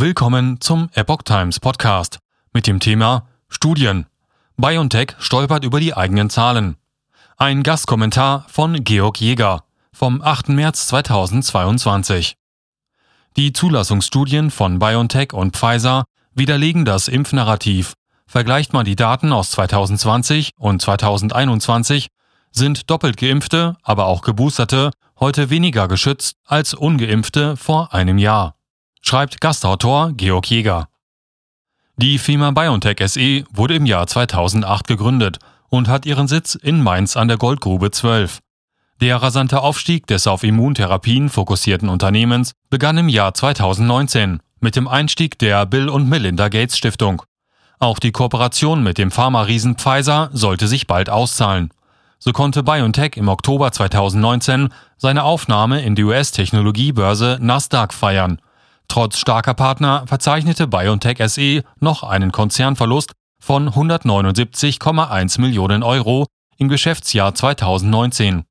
Willkommen zum Epoch Times Podcast mit dem Thema Studien. BioNTech stolpert über die eigenen Zahlen. Ein Gastkommentar von Georg Jäger vom 8. März 2022. Die Zulassungsstudien von BioNTech und Pfizer widerlegen das Impfnarrativ. Vergleicht man die Daten aus 2020 und 2021, sind doppelt geimpfte, aber auch geboosterte heute weniger geschützt als ungeimpfte vor einem Jahr, schreibt Gastautor Georg Jäger. Die Firma BioNTech SE wurde im Jahr 2008 gegründet und hat ihren Sitz in Mainz an der Goldgrube 12. Der rasante Aufstieg des auf Immuntherapien fokussierten Unternehmens begann im Jahr 2019 mit dem Einstieg der Bill und Melinda Gates Stiftung. Auch die Kooperation mit dem Pharma-Riesen Pfizer sollte sich bald auszahlen. So konnte BioNTech im Oktober 2019 seine Aufnahme in die US-Technologiebörse Nasdaq feiern. Trotz starker Partner verzeichnete BioNTech SE noch einen Konzernverlust von 179,1 Millionen Euro im Geschäftsjahr 2019.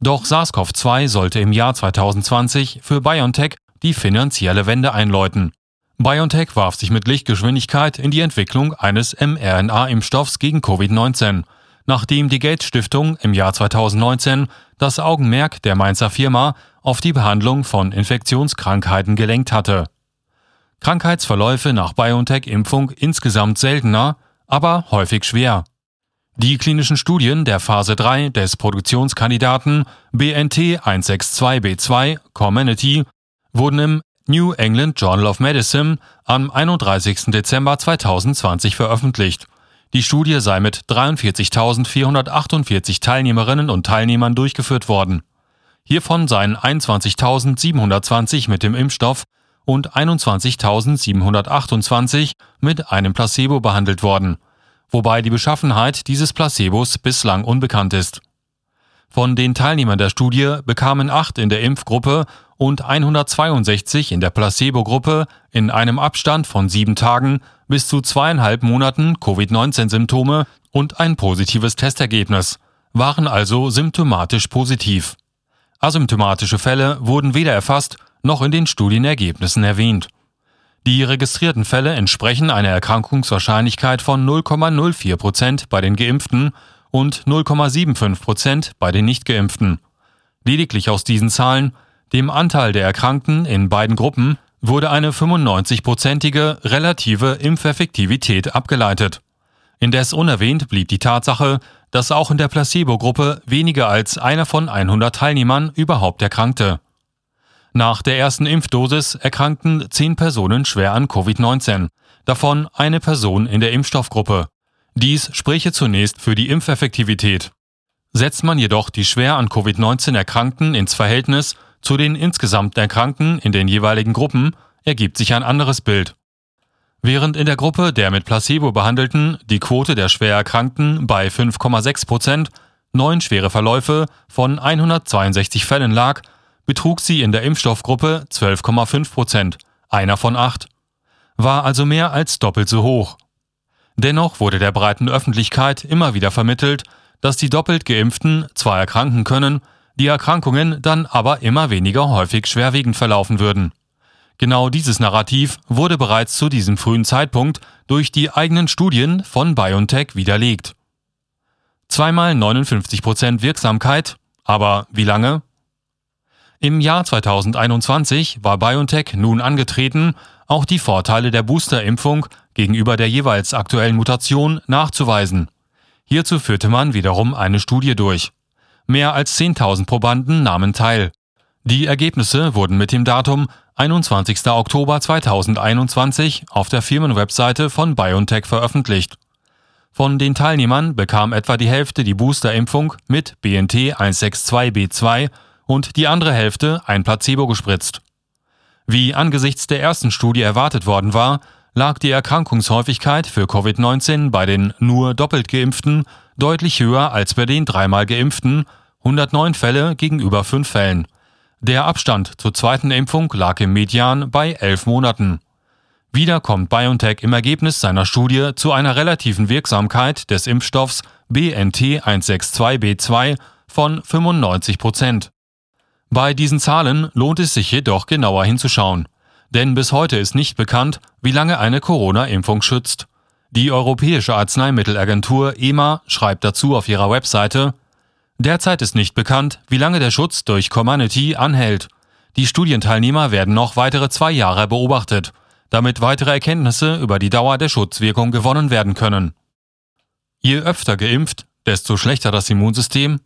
Doch SARS-CoV-2 sollte im Jahr 2020 für BioNTech die finanzielle Wende einläuten. BioNTech warf sich mit Lichtgeschwindigkeit in die Entwicklung eines mRNA-Impfstoffs gegen Covid-19 nachdem die Gates Stiftung im Jahr 2019 das Augenmerk der Mainzer Firma auf die Behandlung von Infektionskrankheiten gelenkt hatte. Krankheitsverläufe nach BioNTech-Impfung insgesamt seltener, aber häufig schwer. Die klinischen Studien der Phase 3 des Produktionskandidaten BNT 162b2 Comenity wurden im New England Journal of Medicine am 31. Dezember 2020 veröffentlicht die Studie sei mit 43.448 Teilnehmerinnen und Teilnehmern durchgeführt worden. Hiervon seien 21.720 mit dem Impfstoff und 21.728 mit einem Placebo behandelt worden, wobei die Beschaffenheit dieses Placebos bislang unbekannt ist. Von den Teilnehmern der Studie bekamen acht in der Impfgruppe und 162 in der Placebo-Gruppe in einem Abstand von sieben Tagen bis zu zweieinhalb Monaten Covid-19-Symptome und ein positives Testergebnis, waren also symptomatisch positiv. Asymptomatische Fälle wurden weder erfasst noch in den Studienergebnissen erwähnt. Die registrierten Fälle entsprechen einer Erkrankungswahrscheinlichkeit von 0,04 Prozent bei den Geimpften und 0,75 Prozent bei den Nichtgeimpften. Lediglich aus diesen Zahlen, dem Anteil der Erkrankten in beiden Gruppen, wurde eine 95-prozentige relative Impfeffektivität abgeleitet. Indes unerwähnt blieb die Tatsache, dass auch in der Placebo-Gruppe weniger als einer von 100 Teilnehmern überhaupt erkrankte. Nach der ersten Impfdosis erkrankten zehn Personen schwer an Covid-19, davon eine Person in der Impfstoffgruppe. Dies spräche zunächst für die Impfeffektivität. Setzt man jedoch die schwer an Covid-19 Erkrankten ins Verhältnis zu den insgesamt Erkrankten in den jeweiligen Gruppen, ergibt sich ein anderes Bild. Während in der Gruppe der mit Placebo behandelten die Quote der schwer Erkrankten bei 5,6 Prozent, neun schwere Verläufe von 162 Fällen lag, betrug sie in der Impfstoffgruppe 12,5 Prozent, einer von acht. War also mehr als doppelt so hoch. Dennoch wurde der breiten Öffentlichkeit immer wieder vermittelt, dass die doppelt geimpften zwar erkranken können, die Erkrankungen dann aber immer weniger häufig schwerwiegend verlaufen würden. Genau dieses Narrativ wurde bereits zu diesem frühen Zeitpunkt durch die eigenen Studien von BioNTech widerlegt. Zweimal 59% Wirksamkeit, aber wie lange? Im Jahr 2021 war BioNTech nun angetreten, auch die Vorteile der Boosterimpfung gegenüber der jeweils aktuellen Mutation nachzuweisen. Hierzu führte man wiederum eine Studie durch. Mehr als 10.000 Probanden nahmen teil. Die Ergebnisse wurden mit dem Datum 21. Oktober 2021 auf der Firmenwebseite von BioNTech veröffentlicht. Von den Teilnehmern bekam etwa die Hälfte die Boosterimpfung mit BNT 162b2 und die andere Hälfte ein Placebo gespritzt. Wie angesichts der ersten Studie erwartet worden war, lag die Erkrankungshäufigkeit für Covid-19 bei den nur doppelt geimpften deutlich höher als bei den dreimal geimpften, 109 Fälle gegenüber 5 Fällen. Der Abstand zur zweiten Impfung lag im Median bei 11 Monaten. Wieder kommt BioNTech im Ergebnis seiner Studie zu einer relativen Wirksamkeit des Impfstoffs BNT 162b2 von 95 Prozent. Bei diesen Zahlen lohnt es sich jedoch genauer hinzuschauen. Denn bis heute ist nicht bekannt, wie lange eine Corona-Impfung schützt. Die Europäische Arzneimittelagentur EMA schreibt dazu auf ihrer Webseite, Derzeit ist nicht bekannt, wie lange der Schutz durch Comanity anhält. Die Studienteilnehmer werden noch weitere zwei Jahre beobachtet, damit weitere Erkenntnisse über die Dauer der Schutzwirkung gewonnen werden können. Je öfter geimpft, desto schlechter das Immunsystem.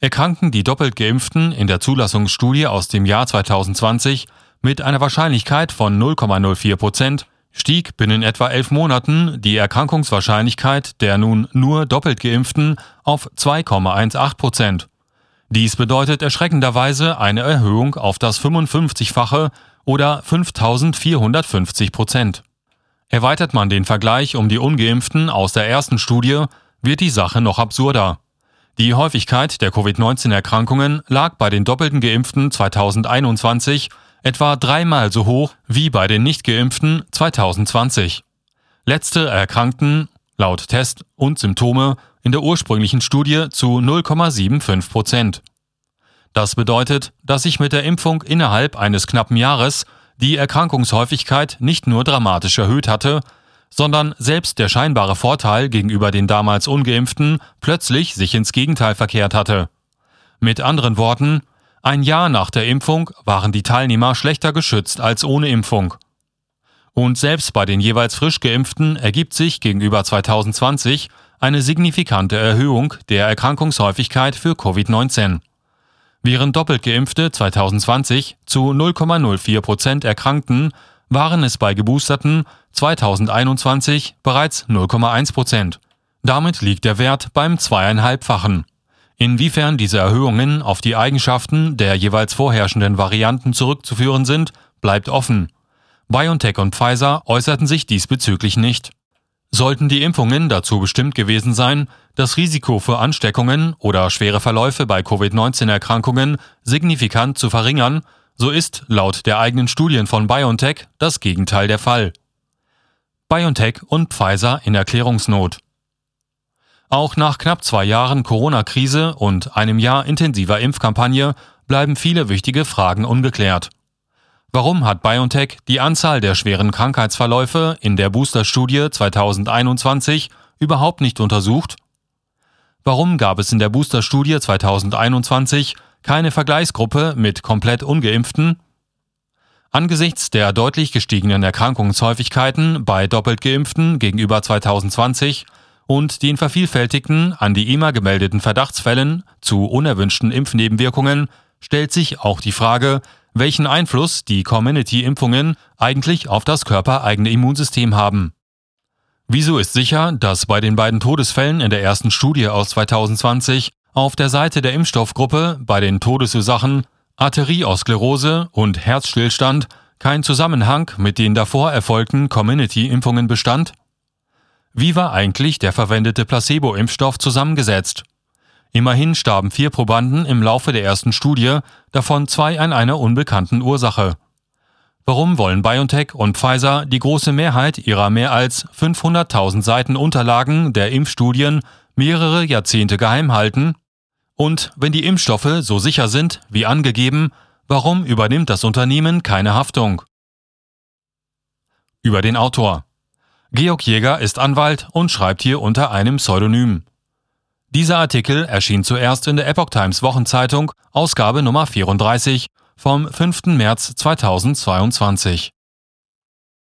Erkranken die doppelt geimpften in der Zulassungsstudie aus dem Jahr 2020 mit einer Wahrscheinlichkeit von 0,04 Prozent, stieg binnen etwa elf Monaten die Erkrankungswahrscheinlichkeit der nun nur doppelt geimpften auf 2,18 Prozent. Dies bedeutet erschreckenderweise eine Erhöhung auf das 55-fache oder 5450 Prozent. Erweitert man den Vergleich um die ungeimpften aus der ersten Studie, wird die Sache noch absurder. Die Häufigkeit der Covid-19-Erkrankungen lag bei den doppelten Geimpften 2021 etwa dreimal so hoch wie bei den Nichtgeimpften 2020. Letzte erkrankten, laut Test und Symptome, in der ursprünglichen Studie zu 0,75 Prozent. Das bedeutet, dass sich mit der Impfung innerhalb eines knappen Jahres die Erkrankungshäufigkeit nicht nur dramatisch erhöht hatte, sondern selbst der scheinbare Vorteil gegenüber den damals ungeimpften plötzlich sich ins Gegenteil verkehrt hatte. Mit anderen Worten, ein Jahr nach der Impfung waren die Teilnehmer schlechter geschützt als ohne Impfung. Und selbst bei den jeweils frisch geimpften ergibt sich gegenüber 2020 eine signifikante Erhöhung der Erkrankungshäufigkeit für Covid-19. Während doppelt geimpfte 2020 zu 0,04 Prozent erkrankten, waren es bei geboosterten 2021 bereits 0,1 Prozent. Damit liegt der Wert beim zweieinhalbfachen. Inwiefern diese Erhöhungen auf die Eigenschaften der jeweils vorherrschenden Varianten zurückzuführen sind, bleibt offen. BioNTech und Pfizer äußerten sich diesbezüglich nicht. Sollten die Impfungen dazu bestimmt gewesen sein, das Risiko für Ansteckungen oder schwere Verläufe bei Covid-19-Erkrankungen signifikant zu verringern, so ist laut der eigenen Studien von BioNTech das Gegenteil der Fall. BioNTech und Pfizer in Erklärungsnot. Auch nach knapp zwei Jahren Corona-Krise und einem Jahr intensiver Impfkampagne bleiben viele wichtige Fragen ungeklärt. Warum hat BioNTech die Anzahl der schweren Krankheitsverläufe in der Booster-Studie 2021 überhaupt nicht untersucht? Warum gab es in der Booster-Studie 2021 keine Vergleichsgruppe mit komplett ungeimpften? Angesichts der deutlich gestiegenen Erkrankungshäufigkeiten bei doppelt geimpften gegenüber 2020 und den vervielfältigten an die EMA gemeldeten Verdachtsfällen zu unerwünschten Impfnebenwirkungen stellt sich auch die Frage, welchen Einfluss die Community-Impfungen eigentlich auf das körpereigene Immunsystem haben. Wieso ist sicher, dass bei den beiden Todesfällen in der ersten Studie aus 2020 auf der Seite der Impfstoffgruppe bei den Todesursachen Arteriosklerose und Herzstillstand kein Zusammenhang mit den davor erfolgten Community-Impfungen bestand? Wie war eigentlich der verwendete Placebo-Impfstoff zusammengesetzt? Immerhin starben vier Probanden im Laufe der ersten Studie, davon zwei an einer unbekannten Ursache. Warum wollen BioNTech und Pfizer die große Mehrheit ihrer mehr als 500.000 Seiten Unterlagen der Impfstudien mehrere Jahrzehnte geheim halten? Und wenn die Impfstoffe so sicher sind wie angegeben, warum übernimmt das Unternehmen keine Haftung? Über den Autor. Georg Jäger ist Anwalt und schreibt hier unter einem Pseudonym. Dieser Artikel erschien zuerst in der Epoch Times Wochenzeitung, Ausgabe Nummer 34 vom 5. März 2022.